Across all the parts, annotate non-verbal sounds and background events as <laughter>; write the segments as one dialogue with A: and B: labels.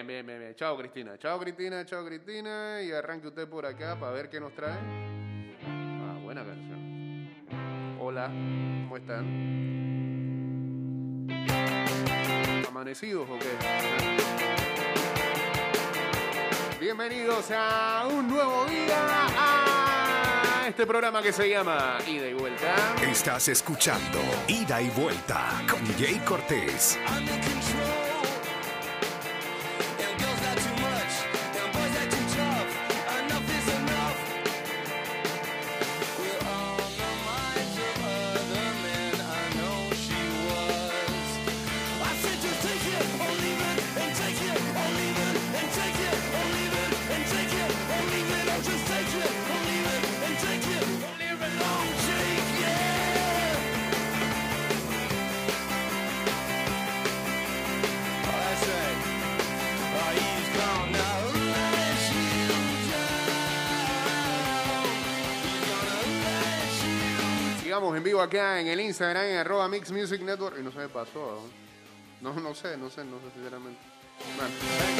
A: Bien, bien, bien, bien. Chao, Cristina. Chao, Cristina, chao, Cristina. Y arranque usted por acá para ver qué nos trae. Ah, buena canción. Hola, ¿cómo están? ¿Amanecidos o qué? Bienvenidos a un nuevo día a este programa que se llama Ida y Vuelta.
B: Estás escuchando Ida y Vuelta con Jay Cortés.
A: En el Instagram, en arroba Mix Music Network. Y no se me pasó. No, no sé, no sé, no sé sinceramente. Bueno.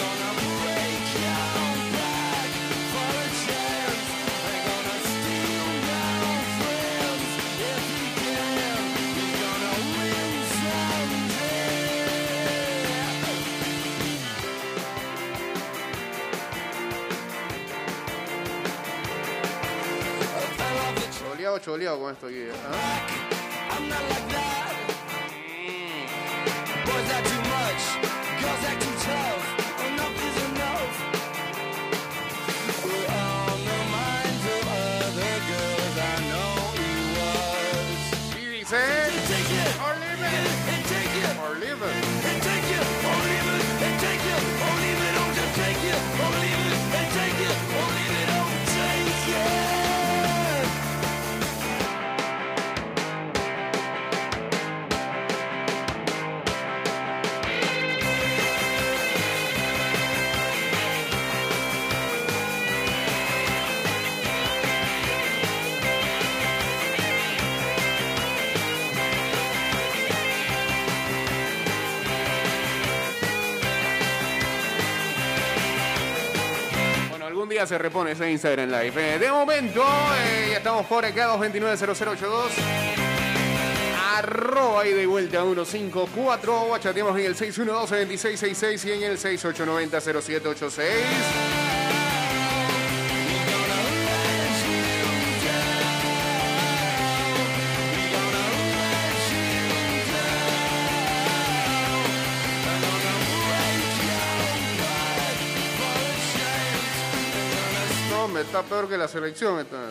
A: Choleado, con esto aquí. ¿ah? Día se repone ese Instagram Live. Eh, de momento, eh, ya estamos por acá, 229-0082. Arroba y de vuelta 154. O chateamos en el 612-2666 y en el 6890-0786. Está peor que la selección. Está.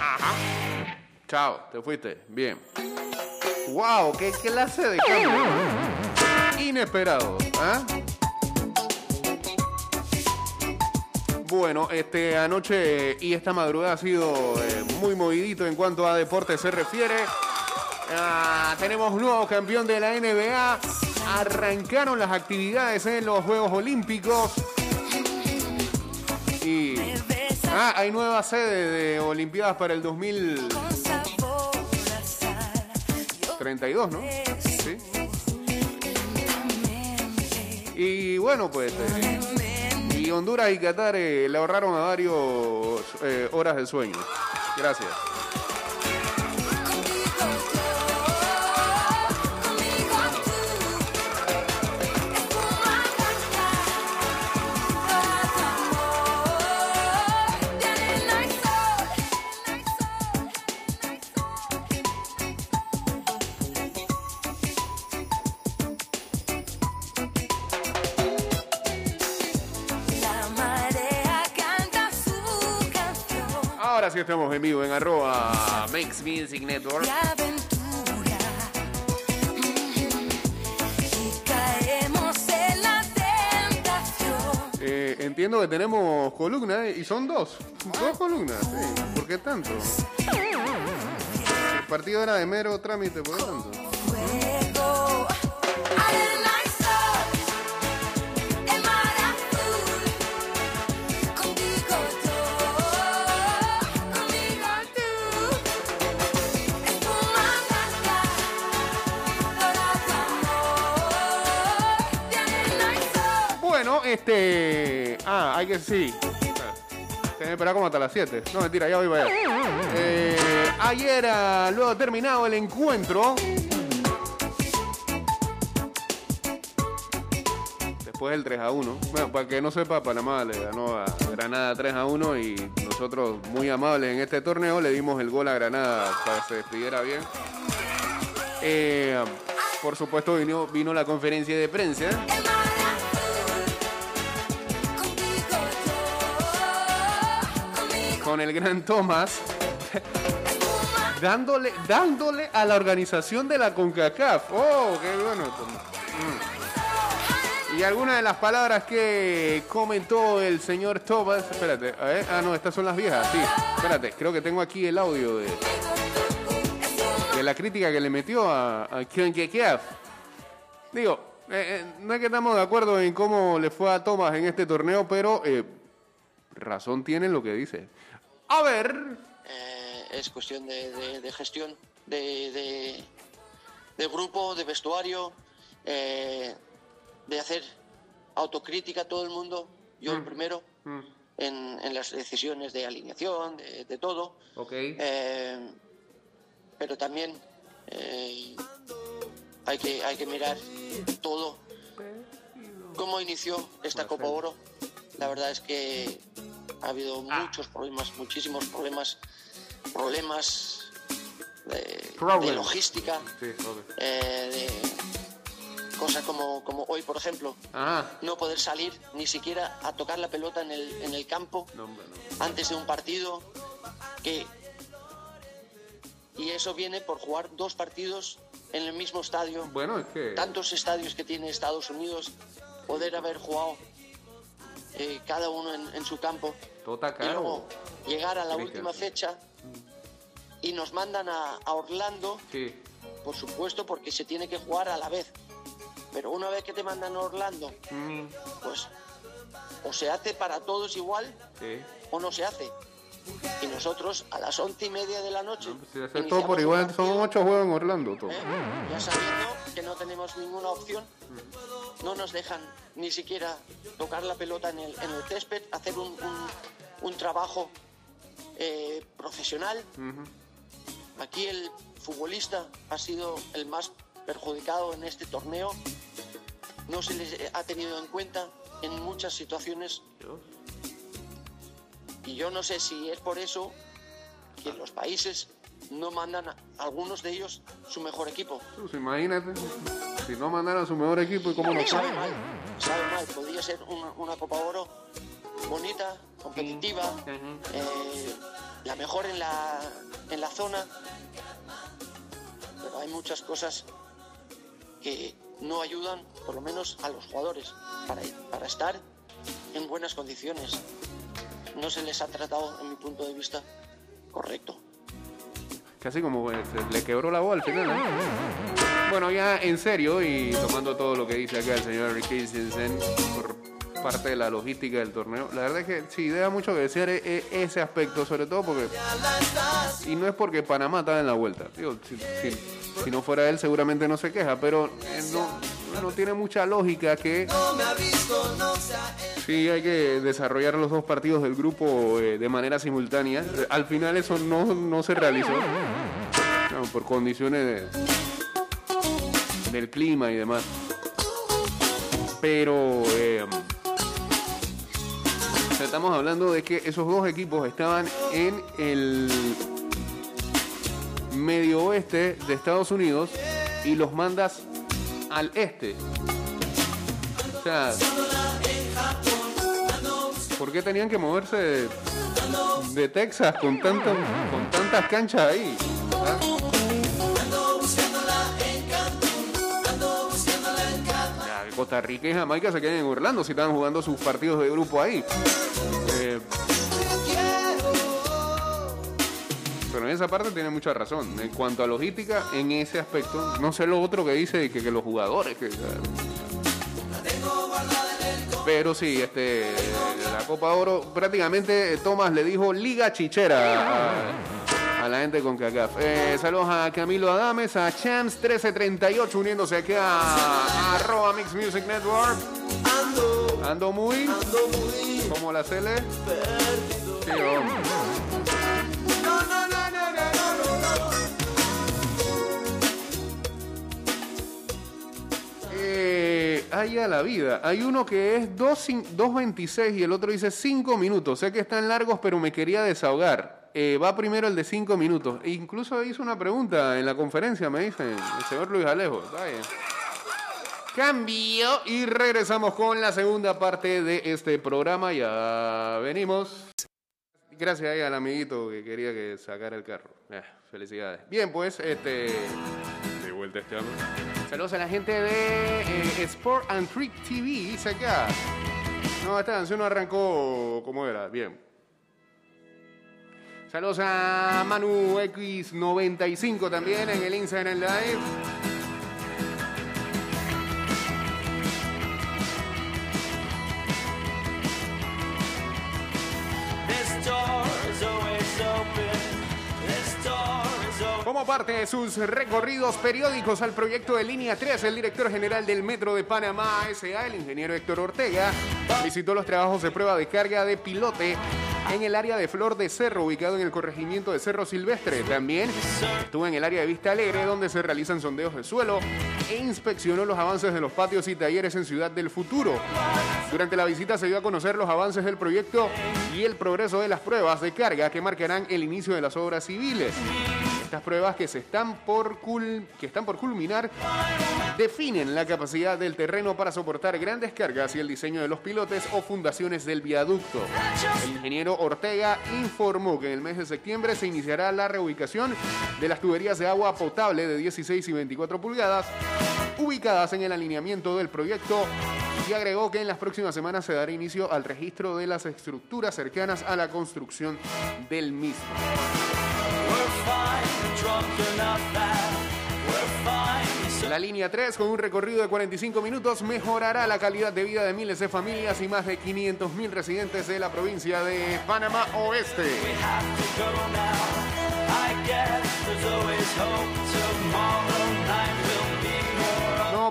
A: Ajá. Chao, te fuiste. Bien. Wow, qué clase de cambio. Inesperado. ¿ah? Bueno, este anoche y esta madrugada ha sido eh, muy movidito en cuanto a deporte se refiere. Ah, tenemos nuevo campeón de la NBA. Arrancaron las actividades en los Juegos Olímpicos. Y ah, hay nueva sede de Olimpiadas para el 2032, ¿no? Sí. Y bueno, pues eh, y Honduras y Qatar eh, le ahorraron a varios eh, horas de sueño. Gracias. Estamos en vivo en arroba Makes Music Network.
C: tentación.
A: Eh, entiendo que tenemos columna eh, y son dos. Dos columnas, sí. ¿Por qué tanto? El partido era de mero trámite, ¿por qué tanto? Este. Ah, hay que sí. Tengo que esperar como hasta las 7. No, mentira, ya voy para allá. Eh, ayer, ah, luego terminado el encuentro. Después del 3 a 1. Bueno, para que no sepa, Panamá le ganó a Granada 3 a 1 y nosotros, muy amables en este torneo, le dimos el gol a Granada para que se despidiera bien. Eh, por supuesto, vino, vino la conferencia de prensa. Con el gran Tomás <laughs> dándole, dándole a la organización de la CONCACAF. Oh, qué bueno. Mm. Y algunas de las palabras que comentó el señor Tomás. Espérate, ver. Ah, no, estas son las viejas, sí. Espérate, creo que tengo aquí el audio de, la crítica que le metió a, a CONCACAF. Digo, eh, eh, no es que estamos de acuerdo en cómo le fue a Tomás en este torneo, pero eh, razón tiene en lo que dice. A ver.
D: Eh, es cuestión de, de- de gestión de, grupo, de vestuario, eh, de hacer autocrítica a todo el mundo, yo el primero, en, en las decisiones de alineación, de, todo.
A: Ok.
D: Eh, pero también hay, que, hay que mirar todo. ¿Cómo inició esta Copa Oro? La verdad es que ha habido muchos problemas, muchísimos problemas, problemas de, logística,
A: Sí,
D: eh, de cosas como, como hoy, por ejemplo,
A: Ajá.
D: no poder salir ni siquiera a tocar la pelota en el, en el campo
A: No, hombre, no.
D: antes de un partido que y eso viene por jugar dos partidos en el mismo estadio
A: Bueno, es que.
D: tantos estadios que tiene Estados Unidos poder haber jugado eh, cada uno en, en su campo
A: está
D: y luego llegar a la
A: Cristian.
D: última fecha y nos mandan a, a Orlando
A: Sí.
D: por supuesto porque se tiene que jugar a la vez pero una vez que te mandan a Orlando
A: Mm,
D: pues o se hace para todos igual
A: sí.
D: o no se hace. Y nosotros a las once y media de la noche.
A: Si hacer todo por igual,
D: partido,
A: son ocho juegos en Orlando. Todo.
D: ¿eh? Ya sabiendo que no tenemos ninguna opción, no nos dejan ni siquiera tocar la pelota en el, en el césped, hacer un, un- un trabajo eh, profesional. Aquí el futbolista ha sido el más perjudicado en este torneo. No se les ha tenido en cuenta en muchas situaciones y yo no sé si es por eso que los países no mandan a algunos de ellos su mejor equipo.
A: Pues imagínate, si no mandaran su mejor equipo, ¿y cómo nos
D: Sabe
A: fue?
D: mal, sabe mal. Podría ser una, una Copa Oro bonita, competitiva, eh, la mejor en la, en la zona. Pero hay muchas cosas que no ayudan, por lo menos a los jugadores, para, para estar en buenas condiciones. No se les ha tratado, en mi punto de vista, correcto.
A: Casi como eh, le quebró la voz al final. ¿no? Bueno, ya en serio y tomando todo lo que dice acá el señor Rick Christensen por parte de la logística del torneo, la verdad es que sí, deja mucho que decir eh, eh, ese aspecto, sobre todo porque... Y no es porque Panamá está en la vuelta. Digo, si, si- si no fuera él seguramente no se queja, pero eh, no, no tiene mucha lógica que... Sí, hay que desarrollar los dos partidos del grupo eh, de manera simultánea. Al final eso no, no se realizó. Por condiciones de- del clima y demás. Pero eh, estamos hablando de que esos dos equipos estaban en el medio oeste de Estados Unidos y los mandas al este. O sea, ¿por qué tenían que moverse de, Texas con, tanto- con tantas canchas ahí? ¿Ah? Ya, Costa Rica y Jamaica se queden en Orlando si estaban jugando sus partidos de grupo ahí. Eh, pero en esa parte tiene mucha razón. En cuanto a logística, en ese aspecto, no sé lo otro que dice que, que los jugadores. Que, pero sí, este, la Copa Oro, prácticamente eh, Tomás le dijo Liga Chichera a, a la gente con CACAF. Eh, saludos a Camilo Adames, a Champs 1338 uniéndose aquí a, a arroba Mix Music Network. Ando muy. Como la Cele. Sí, hombre. Eh, ay, a la vida. Hay uno que es 2 cin- 2.26 y el otro dice 5 minutos. Sé que están largos, pero me quería desahogar. Eh, va primero el de 5 minutos. E incluso hizo una pregunta en la conferencia, me dicen, el señor Luis Alejo. Cambio y regresamos con la segunda parte de este programa. Ya venimos. Gracias ahí al amiguito que quería que sacara el carro. Eh, felicidades. Bien, pues, este. Este. Saludos a la gente de eh, Sport and Trick TV. Dice acá. No, esta canción no arrancó como era. Bien. Saludos a Manu X95 también en el Instagram Live. Parte de sus recorridos periódicos al proyecto de Línea 3, el director general del Metro de Panamá, SA, el ingeniero Héctor Ortega, visitó los trabajos de prueba de carga de pilote en el área de Flor de Cerro, ubicado en el corregimiento de Cerro Silvestre. También estuvo en el área de Vista Alegre, donde se realizan sondeos de suelo e inspeccionó los avances de los patios y talleres en Ciudad del Futuro. Durante la visita se dio a conocer los avances del proyecto y el progreso de las pruebas de carga que marcarán el inicio de las obras civiles. Estas pruebas que, se están, por cul- que están por culminar definen la capacidad del terreno para soportar grandes cargas y el diseño de los pilotes o fundaciones del viaducto. El ingeniero Ortega informó que en el mes de septiembre se iniciará la reubicación de las tuberías de agua potable de 16 y 24 pulgadas ubicadas en el alineamiento del proyecto y agregó que en las próximas semanas se dará inicio al registro de las estructuras cercanas a la construcción del mismo. La línea 3, con un recorrido de 45 minutos, mejorará la calidad de vida de miles de familias y más de 500 mil residentes de la provincia de Panamá Oeste.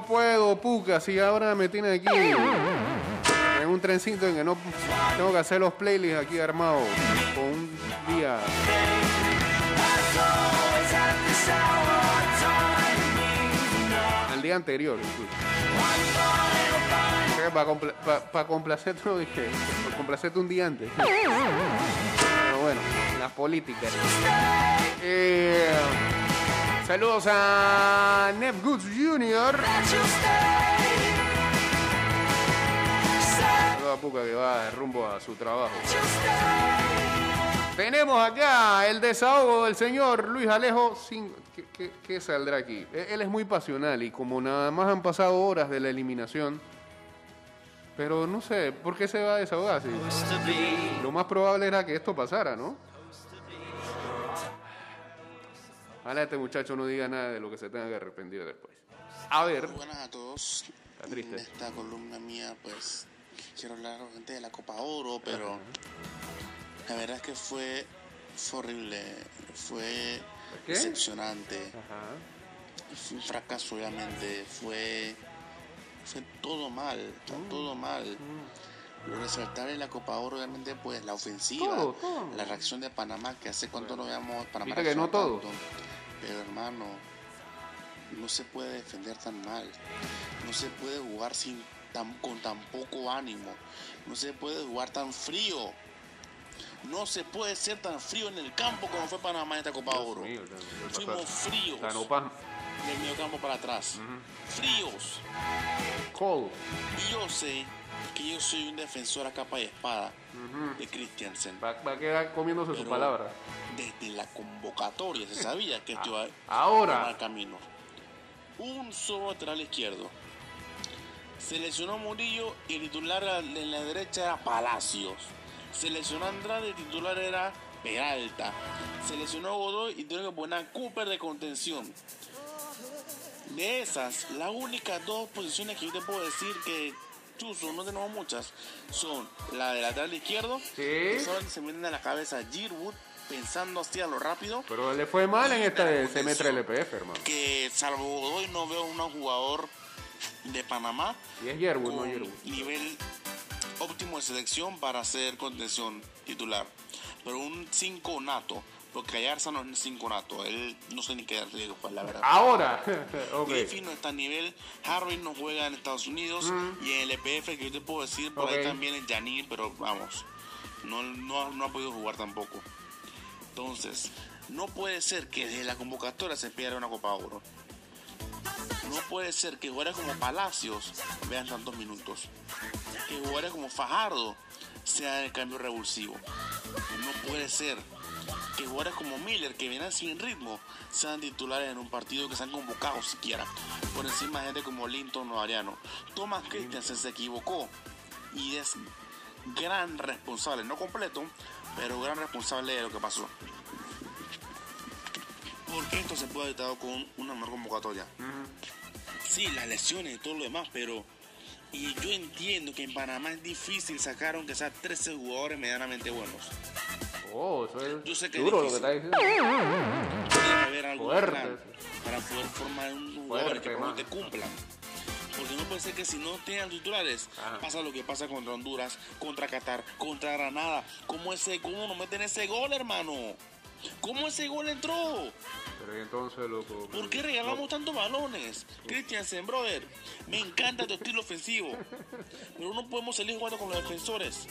A: No puedo, puca, si ahora me tiene aquí en un trencito en que no tengo que hacer los playlists aquí armados con un día. Al día anterior, incluso. Para complacerte, no dije, para complacerte un día antes. Pero bueno, las políticas. Eh, saludos a Nev Goods Jr. Saludos a Puca que va de rumbo a su trabajo. Tenemos acá el desahogo del señor Luis Alejo. Sin- ¿Qué, qué- qué saldrá aquí? E- Él es muy pasional y como nada más han pasado horas de la eliminación, pero no sé, ¿por qué se va a desahogar así? Lo más probable era que esto pasara, ¿no? Ojalá este muchacho no diga nada de lo que se tenga que arrepentir después. A ver,
E: Buenas a todos.
A: Está triste.
E: En esta columna mía, pues quiero hablar gente de la Copa Oro, pero la verdad es que fue, fue horrible, fue
A: qué?
E: decepcionante,
A: Ajá.
E: fue un fracaso obviamente, fue, fue todo mal,
A: Mm.
E: todo mal. Lo resaltable en la Copa Oro, obviamente, pues la ofensiva,
A: Todo, todo.
E: la reacción de Panamá, que hace cuánto no veamos Panamá.
A: Viste que no todo.
E: tanto. Pero hermano, no se puede defender tan mal, no se puede jugar sin tan, con tan poco ánimo, no se puede jugar tan frío. No se puede ser tan frío en el campo como fue Panamá en esta Copa Oro.
A: mío,
E: Fuimos fríos
A: Tanopan,
E: del medio campo para atrás. Fríos.
A: Cole.
E: Y yo sé que yo soy un defensor a capa y espada de Christiansen.
A: Va, va a quedar comiéndose su palabra.
E: Desde la convocatoria se sabía que esto iba a camino. Un solo lateral izquierdo. Se lesionó Murillo y el titular en la derecha era Palacios. Se lesionó Andrade y el titular era Peralta. Se lesionó Godoy y tuvieron que poner a Cooper de contención. De esas, las únicas dos posiciones que yo te puedo decir que Chuzo, no tenemos muchas, son la de lateral izquierdo,
A: Sí.
E: que solamente se meten a la cabeza Girwood pensando así a lo rápido,
A: Pero le fue mal en este
E: la
A: semestre. LPF, hermano.
E: que salvo Godoy no veo un jugador de Panamá
A: Y es Yerwood, no Yerwood.
E: nivel óptimo de selección para ser contención titular. Pero un 5 nato, porque Ayarza no es 5 nato, él no sé ni qué digo, pues la verdad.
A: Ahora. <laughs> ok.
E: Griffin no está a nivel, Harvey no juega en Estados Unidos y en el EPF que yo te puedo decir, por ahí también es Janine, pero vamos, no, no, no ha podido jugar tampoco. Entonces, no puede ser que desde la convocatoria se pierda una Copa Oro. No puede ser que jugadores como Palacios vean tantos minutos. Que jugadores como Fajardo sean el cambio revulsivo. No puede ser que jugadores como Miller, que vienen sin ritmo, sean titulares en un partido que se han convocado siquiera. Por encima de gente como Linton o Ariano. Thomas Christensen se equivocó y es gran responsable, no completo, pero gran responsable de lo que pasó. Porque esto se puede haber evitado con una mejor convocatoria. Sí, las lesiones y todo lo demás, pero. Y yo entiendo que en Panamá es difícil sacar aunque sea 13 jugadores medianamente buenos.
A: Oh, eso es
E: Yo sé que es
A: duro lo que está diciendo.
E: Debe haber algún
A: Fuerte.
E: plan para poder formar un jugador que
A: man.
E: te cumplan. Porque no puede ser que si no tengan titulares,
A: Ajá.
E: pasa lo que pasa contra Honduras, contra Qatar, contra Granada. ¿Cómo, ese, ¿Cómo no meten ese gol, hermano? ¿Cómo ese gol entró?
A: Pero y entonces, loco.
E: ¿Por qué regalamos tantos balones? Christiansen, brother, me encanta tu estilo ofensivo. <laughs> Pero no podemos salir jugando con los defensores.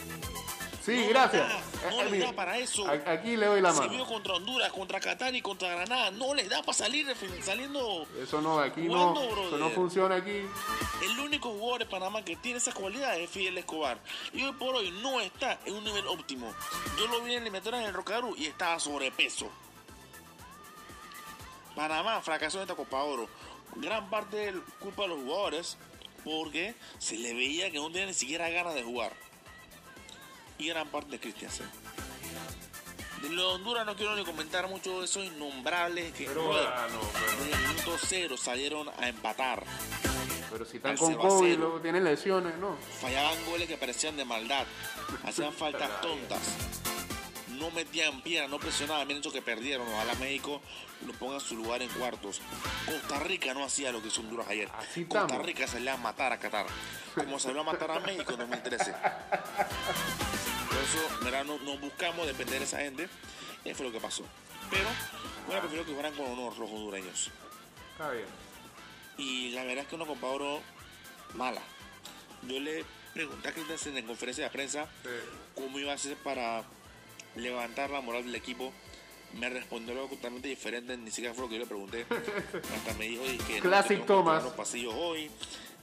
A: Sí,
E: No
A: gracias.
E: da, no
A: Eh,
E: les
A: mire,
E: da para eso.
A: Aquí le doy la
E: Se vio
A: mano.
E: contra Honduras, contra Qatar y contra Granada. No les da para salir saliendo.
A: Eso no, aquí no.
E: Jugando,
A: Eso no funciona aquí.
E: El único jugador de Panamá que tiene esas cualidades es Fidel Escobar. Y hoy por hoy no está en un nivel óptimo. Yo lo vi en eliminatorias en el Rocaru y estaba sobrepeso. Panamá fracasó en esta Copa Oro. Gran parte de culpa de los jugadores porque se le veía que no tenía ni siquiera ganas de jugar. Y gran parte de Christiansen. De Honduras no quiero ni comentar mucho de esos innombrables que
A: Pero,
E: brother,
A: ah, no, pero-
E: desde el minuto cero salieron a empatar.
A: Pero si están con COVID, luego tienen lesiones, ¿no?
E: fallaban goles que parecían de maldad, hacían <laughs> faltas tontas, no metían piedra, no presionaban, bien hecho que perdieron, ojalá México lo ponga en su lugar en cuartos. Costa Rica no hacía lo que hizo Honduras ayer.
A: Así
E: Costa. Rica salía a matar a Qatar, como salió a matar a México en 2013. <laughs> Mira, no, no buscamos depender de esa gente, y fue lo que pasó. Pero, bueno, prefiero que fueran con honor los hondureños.
A: Está bien.
E: Y la verdad es que una Copa Oro mala. Yo le pregunté a Christensen en conferencia de prensa
A: Sí.
E: cómo iba a hacer para levantar la moral del equipo. Me respondió algo totalmente diferente, ni siquiera fue lo que yo le pregunté. <laughs> Hasta me dijo que
A: Classic
E: no,
A: Thomas.
E: los pasillos hoy,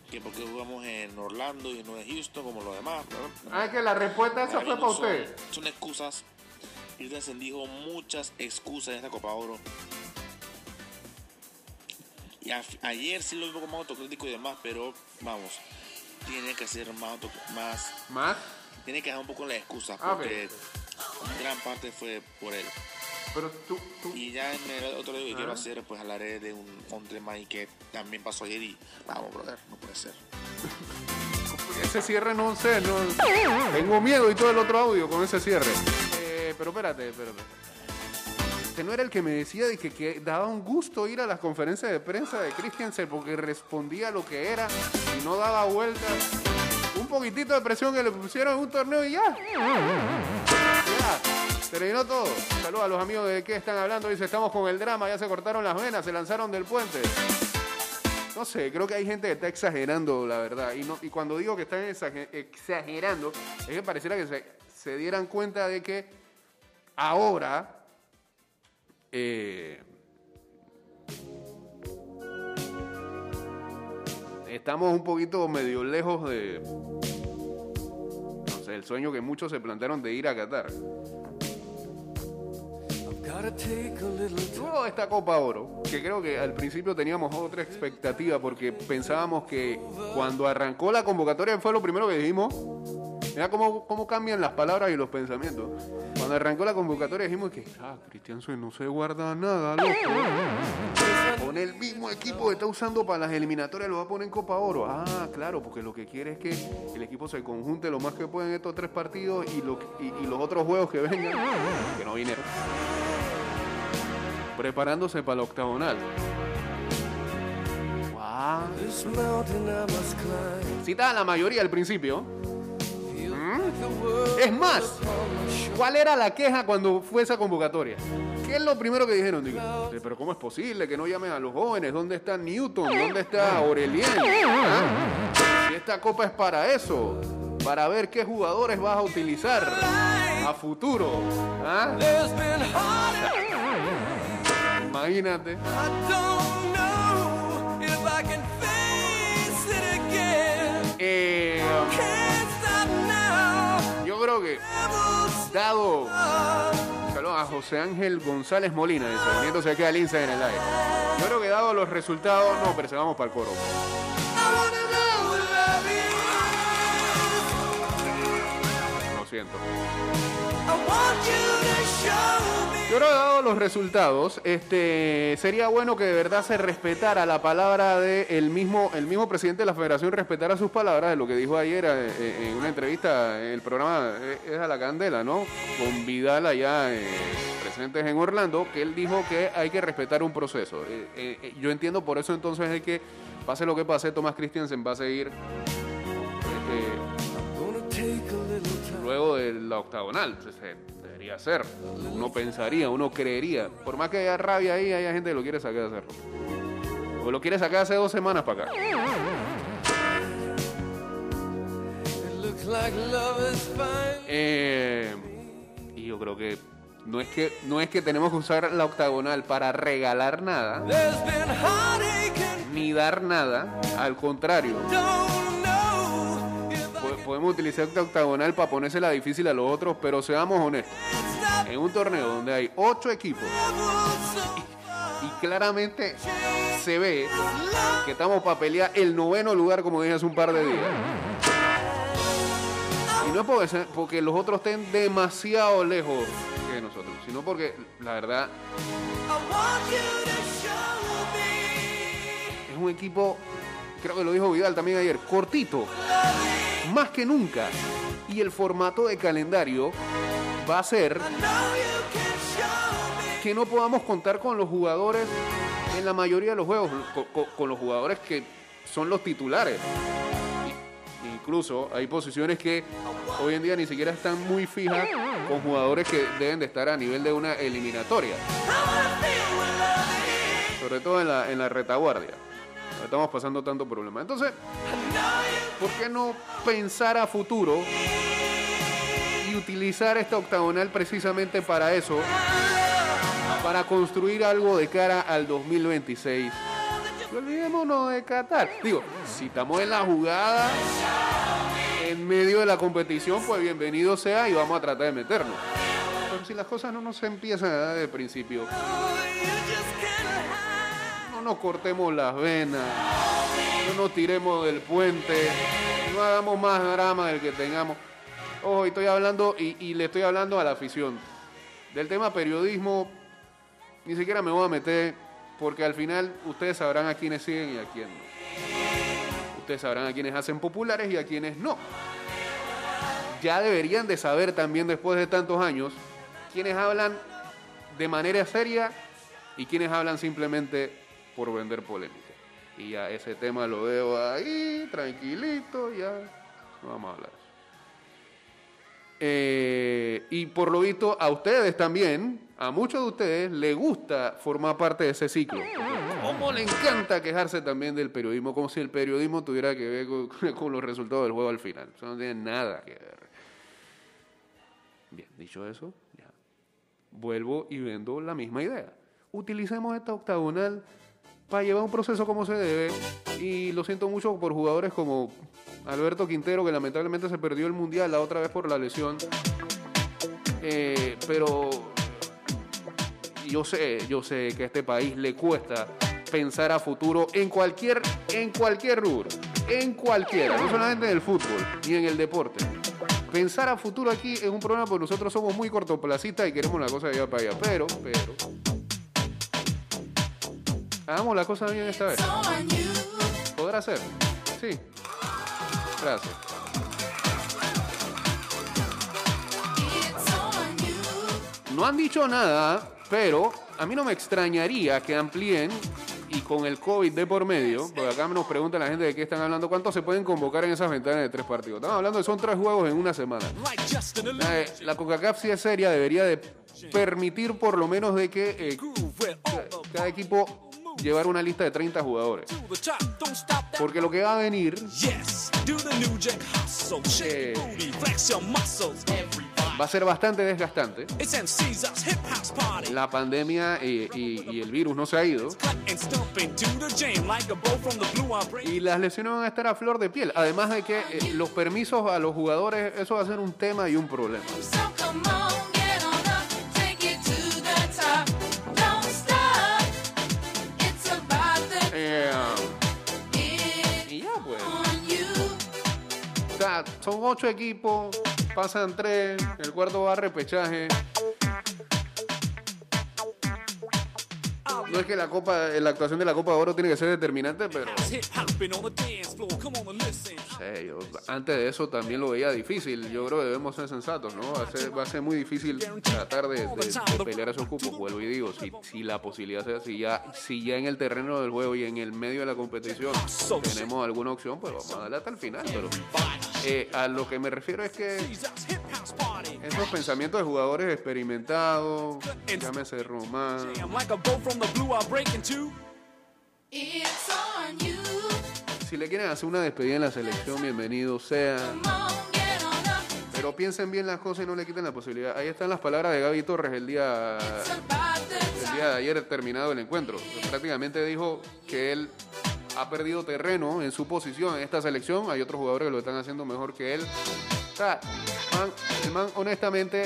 E: que porque jugamos en Orlando y no en Houston como los demás. ¿no?
A: Ah, que la respuesta esa fue para usted.
E: Son excusas. Christensen dijo muchas excusas en esta Copa Oro. Y a- ayer sí lo vi un poco más autocrítico y demás, pero vamos, tiene que ser más, auto- más
A: ¿Más?
E: tiene que dejar un poco las excusas
A: Ah, ok.
E: porque gran parte fue por él.
A: Pero tú, tú,
E: Y ya en el otro video que quiero
A: Ah.
E: hacer, pues hablaré de un, tema ahí que también pasó ayer y vamos, brother, no puede ser.
A: ese cierre no sé, no. Tengo miedo y todo el otro audio con ese cierre. Eh, pero espérate, espérate. Este no era el que me decía de que, que daba un gusto ir a las conferencias de prensa de Christiansen porque respondía lo que era y no daba vueltas. Un poquitito de presión que le pusieron en un torneo y ya. Ya. Terminó todo. Saludos a los amigos de qué están hablando. Dice, estamos con el drama, ya se cortaron las venas, se lanzaron del puente. No sé, creo que hay gente que está exagerando, la verdad. Y, no, y cuando digo que están exage- exagerando, es que pareciera que se, se dieran cuenta de que ahora eh, estamos un poquito medio lejos de, no sé, el sueño que muchos se plantearon de ir a Qatar. Luego de esta Copa Oro, que creo que al principio teníamos otra expectativa porque pensábamos que cuando arrancó la convocatoria fue lo primero que dijimos. Mira cómo, cómo cambian las palabras y los pensamientos. Cuando arrancó la convocatoria dijimos que, ah, Cristian Suárez no se guarda nada, loco. Con el mismo equipo que está usando para las eliminatorias lo va a poner en Copa Oro. Ah, claro, porque lo que quiere es que el equipo se conjunte lo más que pueda en estos tres partidos y, lo, y, y los otros juegos que vengan, que no vinieron preparándose para el octagonal. Wow. Cita a la mayoría al principio. Mm. Es más, ¿cuál era la queja cuando fue esa convocatoria? ¿Qué es lo primero que dijeron? Digo, "Eh, pero ¿cómo es posible que no llamen a los jóvenes? ¿Dónde está Newton? ¿Dónde está Aurelien? ¿Ah? Esta copa es para eso, para ver qué jugadores vas a utilizar a futuro. ¿Ah? Imagínate.
F: I don't know if I can face it again.
A: Eh, yo creo que, dado. Saludos a José Ángel González Molina, dice, uniéndose aquí al Insta en el aire. Yo creo que dado los resultados, no, pero se vamos para el coro. Lo siento.
F: I want you to show me.
A: Yo creo que dado los resultados, este, sería bueno que de verdad se respetara la palabra del el mismo, el mismo presidente de la federación, respetara sus palabras de lo que dijo ayer eh, eh, en una entrevista en el programa eh, Es a la Candela, ¿no? Con Vidal allá eh, presentes en Orlando, que él dijo que hay que respetar un proceso. Eh, eh, eh, yo entiendo por eso entonces es que pase lo que pase, Tomás Christiansen va a seguir
F: time.
A: luego de la octagonal. Debería ser. Uno pensaría, uno creería. Por más que haya rabia ahí, hay gente que lo quiere sacar de hacerlo. O lo quiere sacar hace dos semanas para acá. Eh, y yo creo que no es que no es que tenemos que usar la octagonal para regalar nada ni dar nada. Al contrario, podemos utilizar esta octagonal para ponérsela difícil a los otros, pero seamos honestos. En un torneo donde hay ocho equipos y claramente se ve que estamos para pelear el noveno lugar, como dije hace un par de días. Y no es porque, los otros estén demasiado lejos que nosotros, sino porque la verdad es un equipo, creo que lo dijo Vidal también ayer, cortito, más que nunca. Y el formato de calendario va a ser que no podamos contar con los jugadores en la mayoría de los juegos, co- co- con, los jugadores que son los titulares. Incluso hay posiciones que hoy en día ni siquiera están muy fijas con jugadores que deben de estar a nivel de una eliminatoria, sobre todo en la, en la retaguardia. Estamos pasando tanto problema. Entonces, ¿por qué no pensar a futuro y utilizar esta octagonal precisamente para eso? Para construir algo de cara al 2026. Y olvidémonos de Qatar. Digo, si estamos en la jugada, en medio de la competición, pues bienvenido sea y vamos a tratar de meternos. Pero si las cosas no nos empiezan a dar de principio, nos cortemos las venas, no nos tiremos del puente, no hagamos más drama del que tengamos. Ojo, estoy hablando, y, y le estoy hablando a la afición. Del tema periodismo, ni siquiera me voy a meter, porque al final ustedes sabrán a quiénes siguen y a quién no. Ustedes sabrán a quiénes hacen populares y a quiénes no. Ya deberían de saber también después de tantos años quiénes hablan de manera seria y quienes hablan simplemente por vender polémica. Y ya ese tema lo veo ahí, tranquilito, ya no vamos a hablar. Eh, y por lo visto a ustedes también, a muchos de ustedes, les gusta formar parte de ese ciclo. ¿Cómo le encanta quejarse también del periodismo? Como si el periodismo tuviera que ver <laughs> con, los resultados del juego al final. Eso no tiene nada que ver. Bien, dicho eso, ya vuelvo y vendo la misma idea. Utilicemos esta octagonal para llevar un proceso como se debe. Y lo siento mucho por jugadores como Alberto Quintero, que lamentablemente se perdió el Mundial la otra vez por la lesión. Eh, pero yo sé, yo sé que a este país le cuesta pensar a futuro en cualquier, en cualquier rubro, en cualquiera, no solamente en el fútbol ni en el deporte. Pensar a futuro aquí es un problema porque nosotros somos muy cortoplacistas y queremos la cosa de allá para allá. Pero, pero. Hagamos la cosa bien esta vez. ¿Podrá ser? Sí. Gracias. No han dicho nada, pero a mí no me extrañaría que amplíen y con el COVID de por medio, porque acá nos pregunta la gente de qué están hablando, ¿cuántos se pueden convocar en esas ventanas de tres partidos? Estamos hablando de son tres juegos en una semana. Eh, la CONCACAF si es seria debería de permitir por lo menos de que eh, cada equipo llevar una lista de 30 jugadores. Porque lo que va a venir.
G: Everybody.
A: va a ser bastante desgastante. La pandemia eh, y, y el virus no se ha ido. Y las lesiones van a estar a flor de piel. Además de que eh, los permisos a los jugadores, eso va a ser un tema y un problema. Sea, son ocho equipos, pasan tres, el cuarto va a repechaje. No es que la copa, la actuación de la Copa de Oro tiene que ser determinante, pero no sé, yo antes de eso también lo veía difícil. Yo creo que debemos ser sensatos, ¿no? Va a ser, va a ser muy difícil tratar de, de- de pelear esos cupos. Vuelvo y digo, si, si la posibilidad sea, si ya, si ya en el terreno del juego y en el medio de la competición tenemos alguna opción, pues vamos a darle hasta el final. Pero eh, a lo que me refiero es que esos pensamientos de jugadores experimentados, llámese Román, si le quieren hacer una despedida en la selección, bienvenido sea. Pero piensen bien las cosas y no le quiten la posibilidad. Ahí están las palabras de Gaby Torres el día, el día de ayer terminado el encuentro. Prácticamente dijo que él ha perdido terreno en su posición en esta selección. Hay otros jugadores que lo están haciendo mejor que él. El man honestamente,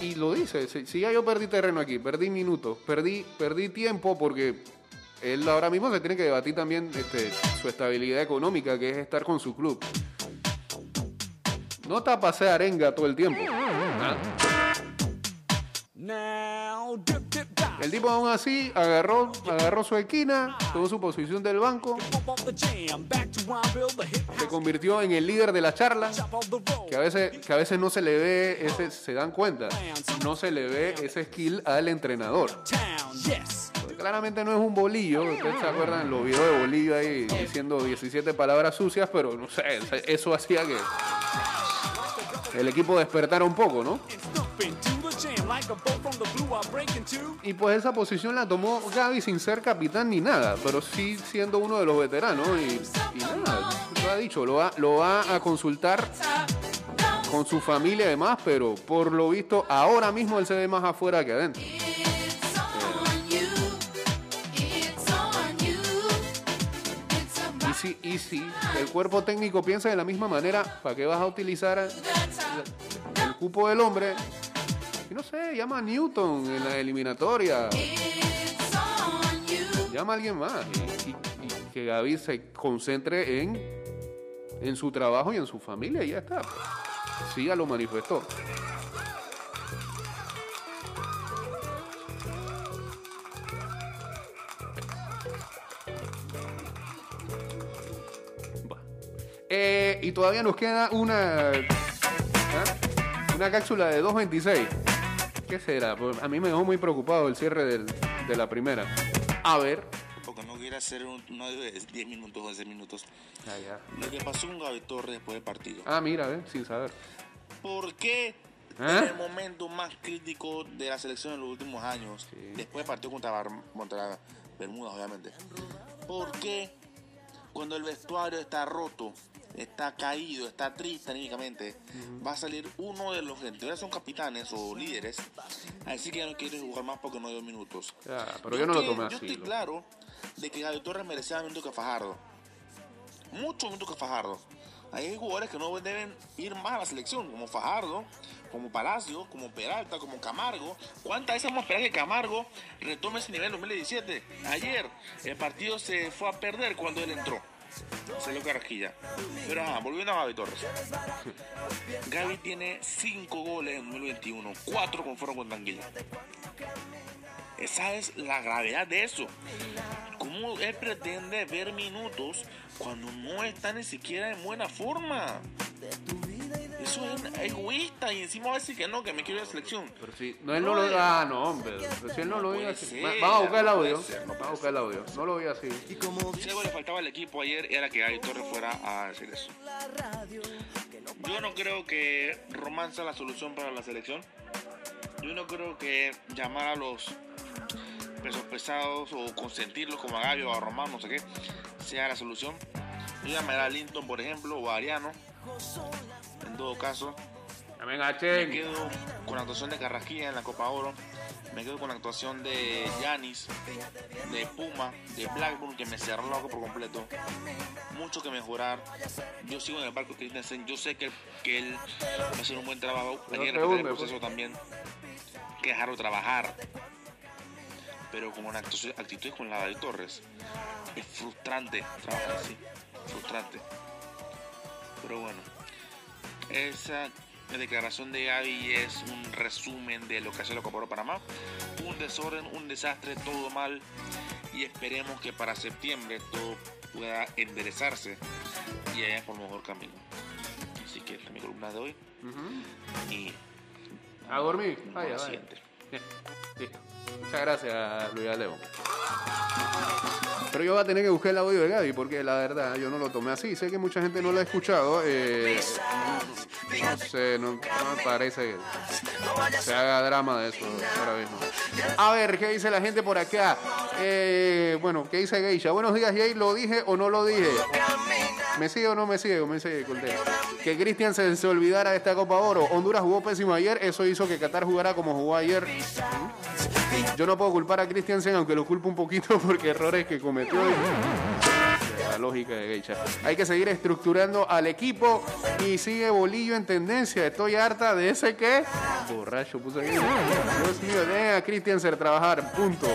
A: y lo dice, si, ya yo perdí terreno aquí, perdí minutos, perdí, perdí tiempo porque él ahora mismo se tiene que debatir también este, su estabilidad económica, que es estar con su club. No tapase arenga todo el tiempo. El tipo aún así agarró, agarró su esquina, tomó su posición del banco, se convirtió en el líder de la charla, que a veces, que a veces no se le ve, ese, se dan cuenta, no se le ve ese skill al entrenador. Porque Claramente no es un bolillo, ustedes se acuerdan los videos de bolillo ahí diciendo 17 palabras sucias, pero no sé, eso hacía que el equipo despertara un poco, ¿no? Y pues esa posición la tomó Gaby sin ser capitán ni nada, pero sí siendo uno de los veteranos. Y, y nada, lo ha dicho, lo va, lo va a consultar con su familia y demás, pero por lo visto ahora mismo él se ve más afuera que adentro. Y si, y si el cuerpo técnico piensa de la misma manera, ¿para qué vas a utilizar el cupo del hombre? Y no sé, llama a Newton en la eliminatoria, llama a alguien más. Y, que Gaby se concentre en, en su trabajo y en su familia y ya está. Sí, ya lo manifestó. Eh, y todavía nos queda una ¿ah? una cápsula de 2.26. ¿Qué será? Pues a mí me dejó muy preocupado el cierre del- de la primera. A ver.
E: Porque no quiere hacer un- de 10 minutos, 11 minutos.
A: Ah, ya.
E: Lo que pasó con Gaby Torres después del partido.
A: Ah, mira, eh, sin saber.
E: ¿Por qué
A: ¿Ah?
E: en el momento más crítico de la selección en los últimos años, después del partido contra, Bar- contra Bermudas, obviamente, por qué cuando el vestuario está roto, está caído, está triste anímicamente, va a salir uno de los que en teoría son capitanes o líderes a decir que ya no quiere jugar más porque no dio minutos?
A: Ya, pero yo no lo
E: estoy-
A: tomé
E: Yo
A: así.
E: estoy
A: lo-
E: claro de que Gaby Torres merecía más minutos que Fajardo. Mucho minutos que Fajardo. Hay jugadores que no deben ir más a la selección, como Fajardo, como Palacio, como Peralta, como Camargo. ¿Cuántas veces vamos a esperar que Camargo retome ese nivel en 2017? Ayer el partido se fue a perder cuando él entró. Salió Carrasquilla. Pero volviendo a Gaby Torres. <laughs> Gaby tiene 5 goles en 2021, 4 con fueron con Tanguila. Esa es la gravedad de eso. ¿Cómo él pretende ver minutos cuando no está ni siquiera en buena forma? Eso es egoísta y encima va a decir que no, que me quiero ir a la selección.
A: Pero si no, él no lo diga, ah, no, hombre. Pero si él no lo diga así. Vamos a buscar el audio. Vamos a buscar el audio. No lo diga así.
E: Si algo le faltaba al equipo ayer era que Gaby Torres fuera a decir eso. Yo no creo que Román sea la solución para la selección. Yo no creo que llamar a los pesos pesados o consentirlos como a Gaby o a Román, no sé qué, sea la solución. Yo llamaría a Linton, por ejemplo, o a Ariano. En todo caso, me quedo con la actuación de Carrasquilla en la Copa Oro. Me quedo con la actuación de Yanis, de Puma, de Blackburn, que me cerró loco por completo. Mucho que mejorar. Yo sigo en el barco Christensen. Yo sé que, que él va a hacer un buen trabajo. Ayer
A: te
E: repetí el proceso también. Que dejarlo trabajar. Pero con una actu- actitud con la de Torres. Es frustrante trabajar así. Frustrante. Pero bueno. Esa declaración de Gaby es un resumen de lo que hace la Copa Oro Panamá. Un desorden, un desastre, todo mal. Y esperemos que para septiembre todo pueda enderezarse y vaya por mejor camino. Así que esta es mi columna de hoy. Y
A: A dormir. Vaya, vaya. Bien, listo. Muchas gracias, Luis León. Pero yo voy a tener que buscar el audio de Gaby porque la verdad yo no lo tomé así. Sé que mucha gente no lo ha escuchado. eh, no sé, no, me parece que se haga drama de eso ahora mismo. A ver, ¿qué dice la gente por acá? Eh, bueno, ¿qué dice Geisha? Buenos días, Jay. ¿Lo dije o no lo dije? ¿Me sigue o no me sigue? Me sigue, Cortés. Que Cristian se, olvidara de esta Copa Oro. Honduras jugó pésimo ayer. Eso hizo que Qatar jugara como jugó ayer. Yo no puedo culpar a Christiansen, aunque lo culpo un poquito <laughs> porque errores que cometió. La lógica de Geisha. Hay que seguir estructurando al equipo y sigue Bolillo en tendencia. Estoy harta de ese que. Borracho, puse aquí. Dios mío, dejen a Christiansen trabajar. Punto.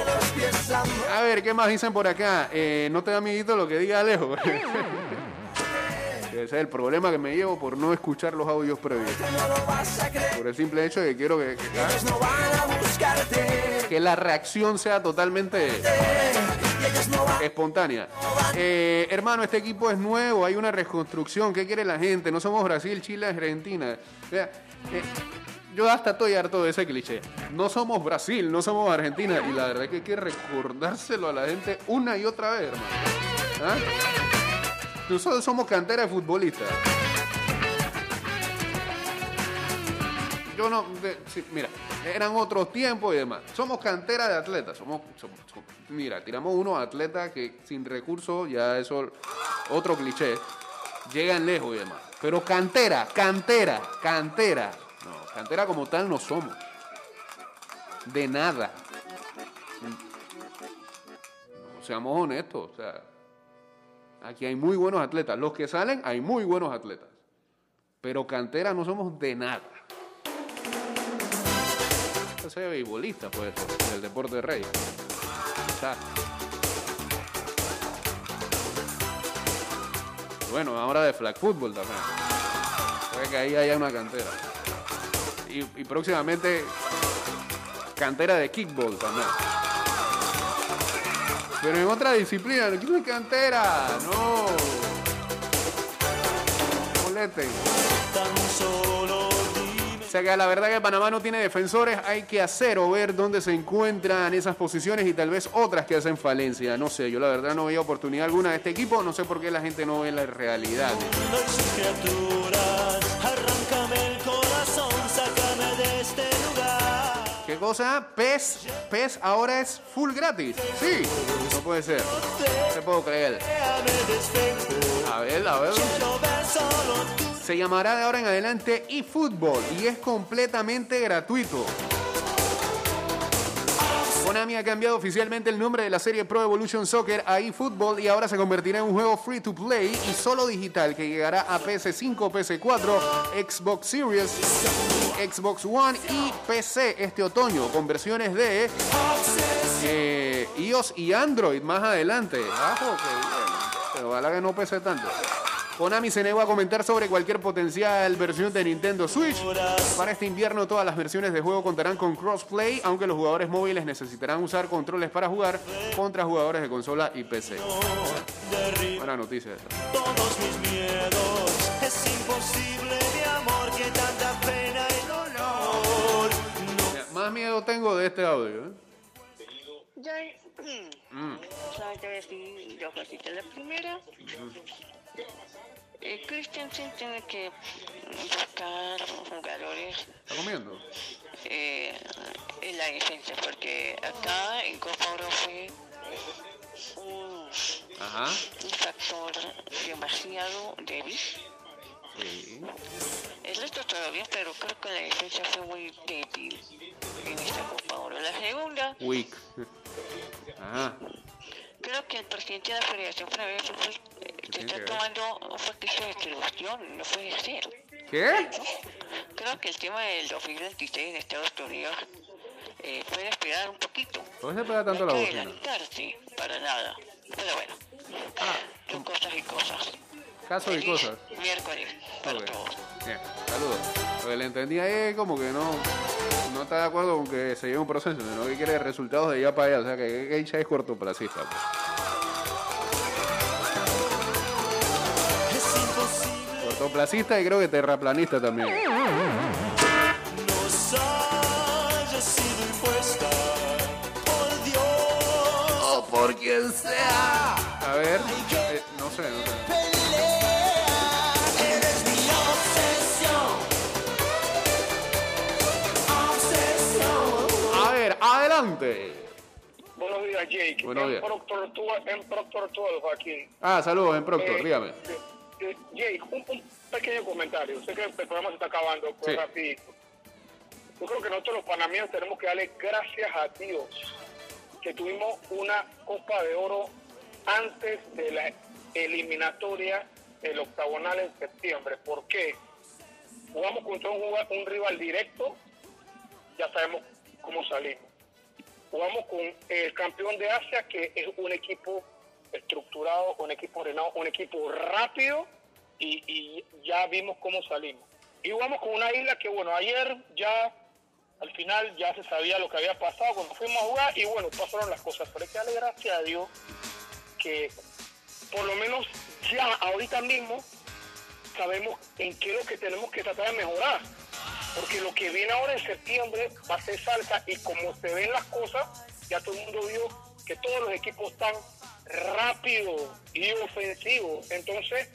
A: A ver, ¿qué más dicen por acá? Eh, no te da amiguito lo que diga Alejo. <laughs> Ese es el problema que me llevo por no escuchar los audios previos. Por el simple hecho de que quiero que, que- que la reacción sea totalmente espontánea. Eh, hermano, este equipo es nuevo, hay una reconstrucción. ¿Qué quiere la gente? No somos Brasil, Chile, Argentina. O sea, eh, yo hasta estoy harto de ese cliché. No somos Brasil, no somos Argentina. Y la verdad es que hay que recordárselo a la gente una y otra vez, hermano. ¿Ah? Nosotros somos cantera de futbolistas. Yo no, mira, eran otros tiempos y demás. Somos cantera de atletas. Somos, mira, tiramos unos atletas que sin recursos, ya eso, otro cliché, llegan lejos y demás. Pero cantera, cantera, cantera. No, cantera como tal no somos. De nada. No, seamos honestos, o sea. Aquí hay muy buenos atletas. Los que salen, hay muy buenos atletas. Pero cantera no somos de nada. Ese es beisbolista, pues, del deporte de rey. Bueno, ahora de flag football también. Puede que ahí haya una cantera. Y próximamente cantera de kickball también. Pero en otra disciplina, el equipo de cantera, no. Moleten. O sea que la verdad que Panamá no tiene defensores, hay que hacer o ver dónde se encuentran esas posiciones y tal vez otras que hacen falencia. No sé, yo la verdad no veía oportunidad alguna de este equipo, no sé por qué la gente no ve la realidad. Cosa? PES, PES ahora es full gratis. Sí, no puede ser. No te puedo creer. A ver, a ver. Se llamará de ahora en adelante eFootball y es completamente gratuito. Konami ha cambiado oficialmente el nombre de la serie Pro Evolution Soccer a eFootball y ahora se convertirá en un juego free to play y solo digital que llegará a PS5, PS4, Xbox Series, Xbox One y PC este otoño con versiones de eh, iOS y Android más adelante. Bien. Pero ojalá que no pese tanto. Konami se negó a comentar sobre cualquier potencial versión de Nintendo Switch. Para este invierno todas las versiones de juego contarán con crossplay, aunque los jugadores móviles necesitarán usar controles para jugar contra jugadores de consola y PC. Buena noticia esa.
F: Todos mis miedos, es imposible de amor que tanta pena y dolor.
A: Más miedo tengo de este audio. ¿eh?
H: Yo, ¿sabes qué decir? Yo casi la primera eh, Christensen tiene que buscar jugadores
A: ¿Está comiendo?
H: eh, en la defensa, porque acá en Copa Oro fue un,
A: Ajá.
H: un factor demasiado débil.
A: Sí.
H: El resto todo bien, pero creo que la defensa fue muy débil en esta Copa Oro. La segunda,
A: Weak. Ajá.
H: creo que el presidente de la Federación Francesa de Eh,
A: que
H: está
A: ver?
H: tomando un paquete de distribución, no puede ser.
A: ¿Qué?
H: Creo que el tema del 2026 en Estados Unidos eh, puede esperar un poquito.
A: ¿Por qué se pega tanto
H: no
A: la
H: que adelantarse para nada. Pero bueno,
A: Ah,
H: son cosas y cosas.
A: casos y cosas.
H: Miércoles para todos.
A: Bien, saludos. Lo que le entendí ahí es como que no, no está de acuerdo con que se lleve un proceso, sino que quiere resultados de allá para allá. O sea, que que ella es cortoplacista. pues.
G: Imposible,
A: Cortoplacista y creo que terraplanista también. O por quien sea. A ver, eh, no sé, no sé.
G: Eres mi obsesión. Obsesión.
A: A ver, adelante.
I: Buenos días, Jake.
A: Buenos
I: en
A: días.
I: Proctor, Tour- en Proctor Tour, Joaquín.
A: Ah, saludos en Proctor,
I: Eh,
A: dígame.
I: eh, eh, Jake, un, un pequeño comentario. Sé que el programa se está acabando, pero
A: Sí.
I: rapidito. Yo creo que nosotros los panameños tenemos que darle gracias a Dios que tuvimos una Copa de Oro antes de la eliminatoria del octagonal en septiembre. ¿Por qué? Jugamos contra un, un rival directo, ya sabemos cómo salimos. Jugamos con el campeón de Asia, que es un equipo estructurado, un equipo ordenado, un equipo rápido, y, y ya vimos cómo salimos. Y jugamos con una isla que, bueno, ayer ya, al final ya se sabía lo que había pasado cuando fuimos a jugar, y bueno, pasaron las cosas. Pero hay que darle gracias a Dios que por lo menos ya ahorita mismo sabemos en qué es lo que tenemos que tratar de mejorar. Porque lo que viene ahora en septiembre va a ser salsa y como se ven las cosas, ya todo el mundo vio que todos los equipos están rápidos y ofensivos. Entonces,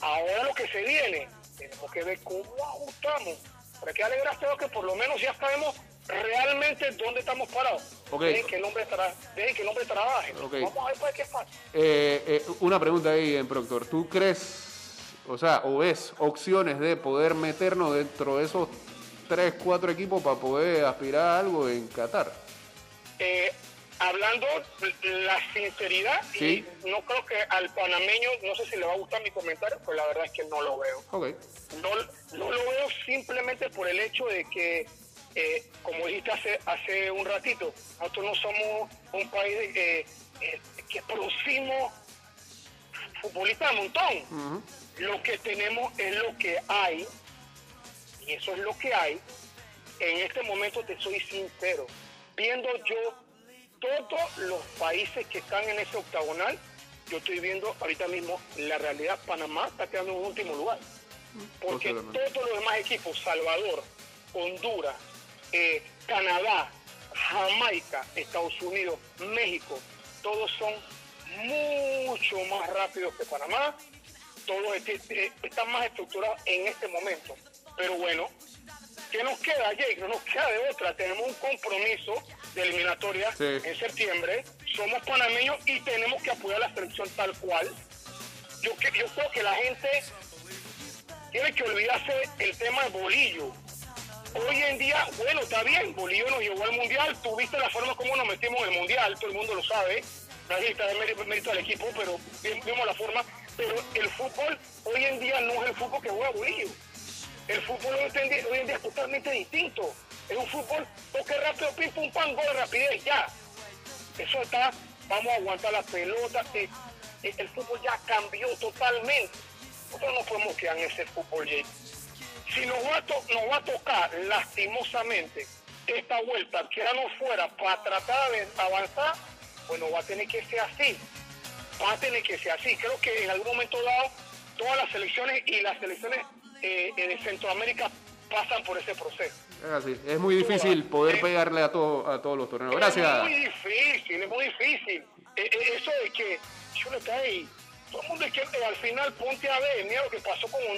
I: ahora lo que se viene, tenemos que ver cómo ajustamos. Para que darle gracias a Dios que por lo menos ya sabemos realmente dónde estamos parados.
A: Ok.
I: Dejen que el hombre, tra dejen que el hombre trabaje.
A: Ok.
I: Vamos a ver para qué pasa.
A: Eh, eh, una pregunta ahí en Proctor. ¿Tú crees, o sea, o ves opciones de poder meternos dentro de esos tres, cuatro equipos para poder aspirar a algo en Qatar?
I: Eh, hablando la sinceridad,
A: Sí.
I: y no creo que al panameño, no sé si le va a gustar mi comentario, pues la verdad es que no lo veo. No, no lo veo simplemente por el hecho de que, eh, como dijiste hace, hace un ratito, nosotros no somos un país eh, eh, que producimos futbolistas de montón. Lo que tenemos es lo que hay, y eso es lo que hay. En este momento te soy sincero, viendo yo todos los países que están en ese octagonal, yo estoy viendo ahorita mismo la realidad, Panamá está quedando en último lugar. Porque todos los demás equipos, Salvador, Honduras, eh, Canadá, Jamaica, Estados Unidos, México, todos son mucho más rápidos que Panamá, todos eh, están más estructurados en este momento. Pero bueno, ¿qué nos queda, Jake? No nos queda de otra. Tenemos un compromiso de eliminatoria
A: Sí.
I: en septiembre. Somos panameños y tenemos que apoyar a la selección tal cual. Yo, yo creo que la gente tiene que olvidarse el tema de Bolillo. Hoy en día, bueno, está bien, Bolillo nos llevó al Mundial, tuviste la forma como nos metimos en el Mundial, todo el mundo lo sabe, nadie está de mérito, al equipo, pero vi- vimos la forma, pero el fútbol hoy en día no es el fútbol que juega Bolillo. El fútbol hoy en día es totalmente distinto. Es un fútbol, toque rápido, pim, pum, pam, gol, rapidez, ya. Eso está, vamos a aguantar la pelota, el fútbol ya cambió totalmente. Nosotros no podemos quedar en ese fútbol, Jake. Si nos va, a to- nos va a tocar lastimosamente esta vuelta, quedarnos fuera para tratar de avanzar, bueno, va a tener que ser así. Va a tener que ser así. Creo que en algún momento dado todas las selecciones y las selecciones eh, eh, de Centroamérica pasan por ese proceso.
A: Es así. Es muy difícil poder pegarle a, todo, a todos los torneos.
I: Es
A: Gracias.
I: muy difícil, es muy difícil. Eh, eh, eso de que yo está ahí. Todo el mundo es que al final ponte a ver, mira lo que pasó con Honduras.